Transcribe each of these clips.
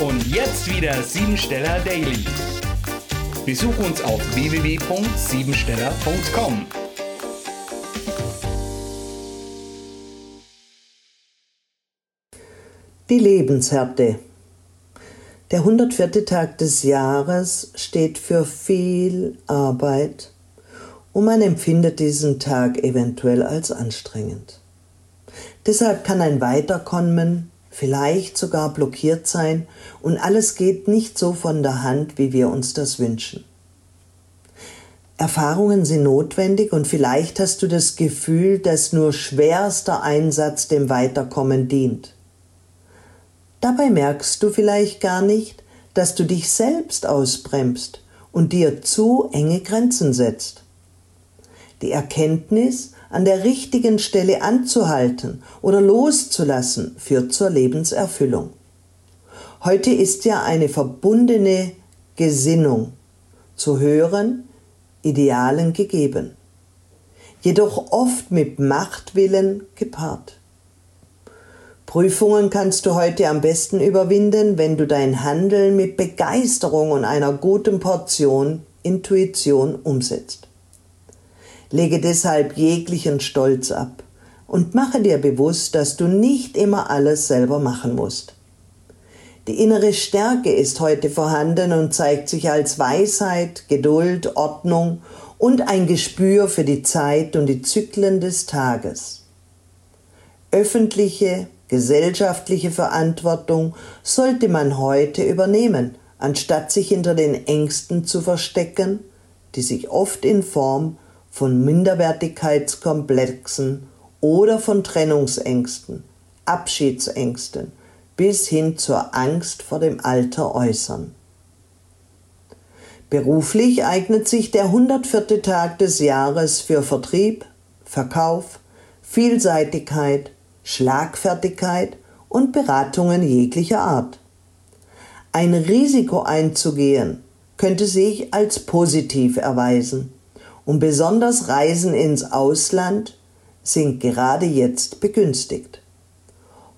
Und jetzt wieder Siebensteller Daily. Besuch uns auf www.siebensteller.com. Die Lebenshärte. Der 104. Tag des Jahres steht für viel Arbeit und man empfindet diesen Tag eventuell als anstrengend. Deshalb kann ein Weiterkommen vielleicht sogar blockiert sein und alles geht nicht so von der Hand, wie wir uns das wünschen. Erfahrungen sind notwendig und vielleicht hast du das Gefühl, dass nur schwerster Einsatz dem Weiterkommen dient. Dabei merkst du vielleicht gar nicht, dass du dich selbst ausbremst und dir zu enge Grenzen setzt. Die Erkenntnis, an der richtigen Stelle anzuhalten oder loszulassen, führt zur Lebenserfüllung. Heute ist ja eine verbundene Gesinnung zu höheren Idealen gegeben, jedoch oft mit Machtwillen gepaart. Prüfungen kannst du heute am besten überwinden, wenn du dein Handeln mit Begeisterung und einer guten Portion Intuition umsetzt. Lege deshalb jeglichen Stolz ab und mache dir bewusst, dass du nicht immer alles selber machen musst. Die innere Stärke ist heute vorhanden und zeigt sich als Weisheit, Geduld, Ordnung und ein Gespür für die Zeit und die Zyklen des Tages. Öffentliche, gesellschaftliche Verantwortung sollte man heute übernehmen, anstatt sich hinter den Ängsten zu verstecken, die sich oft in Form von Minderwertigkeitskomplexen oder von Trennungsängsten, Abschiedsängsten bis hin zur Angst vor dem Alter äußern. Beruflich eignet sich der 104. Tag des Jahres für Vertrieb, Verkauf, Vielseitigkeit, Schlagfertigkeit und Beratungen jeglicher Art. Ein Risiko einzugehen könnte sich als positiv erweisen und besonders Reisen ins Ausland sind gerade jetzt begünstigt.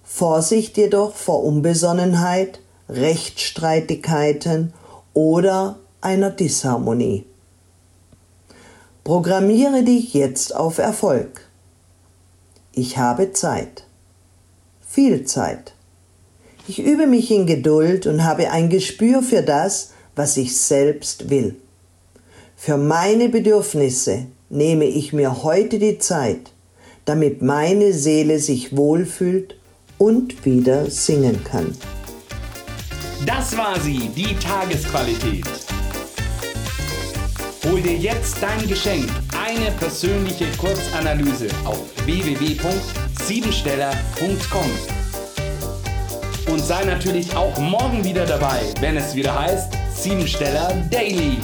Vorsicht jedoch vor Unbesonnenheit, Rechtsstreitigkeiten oder einer Disharmonie. Programmiere dich jetzt auf Erfolg. Ich habe Zeit. Viel Zeit. Ich übe mich in Geduld und habe ein Gespür für das, was ich selbst will. Für meine Bedürfnisse nehme ich mir heute die Zeit, damit meine Seele sich wohlfühlt und wieder singen kann. Das war sie, die Tagesqualität. Hol dir jetzt dein Geschenk, eine persönliche Kurzanalyse auf www.siebensteller.com. Und sei natürlich auch morgen wieder dabei, wenn es wieder heißt Siebensteller Daily.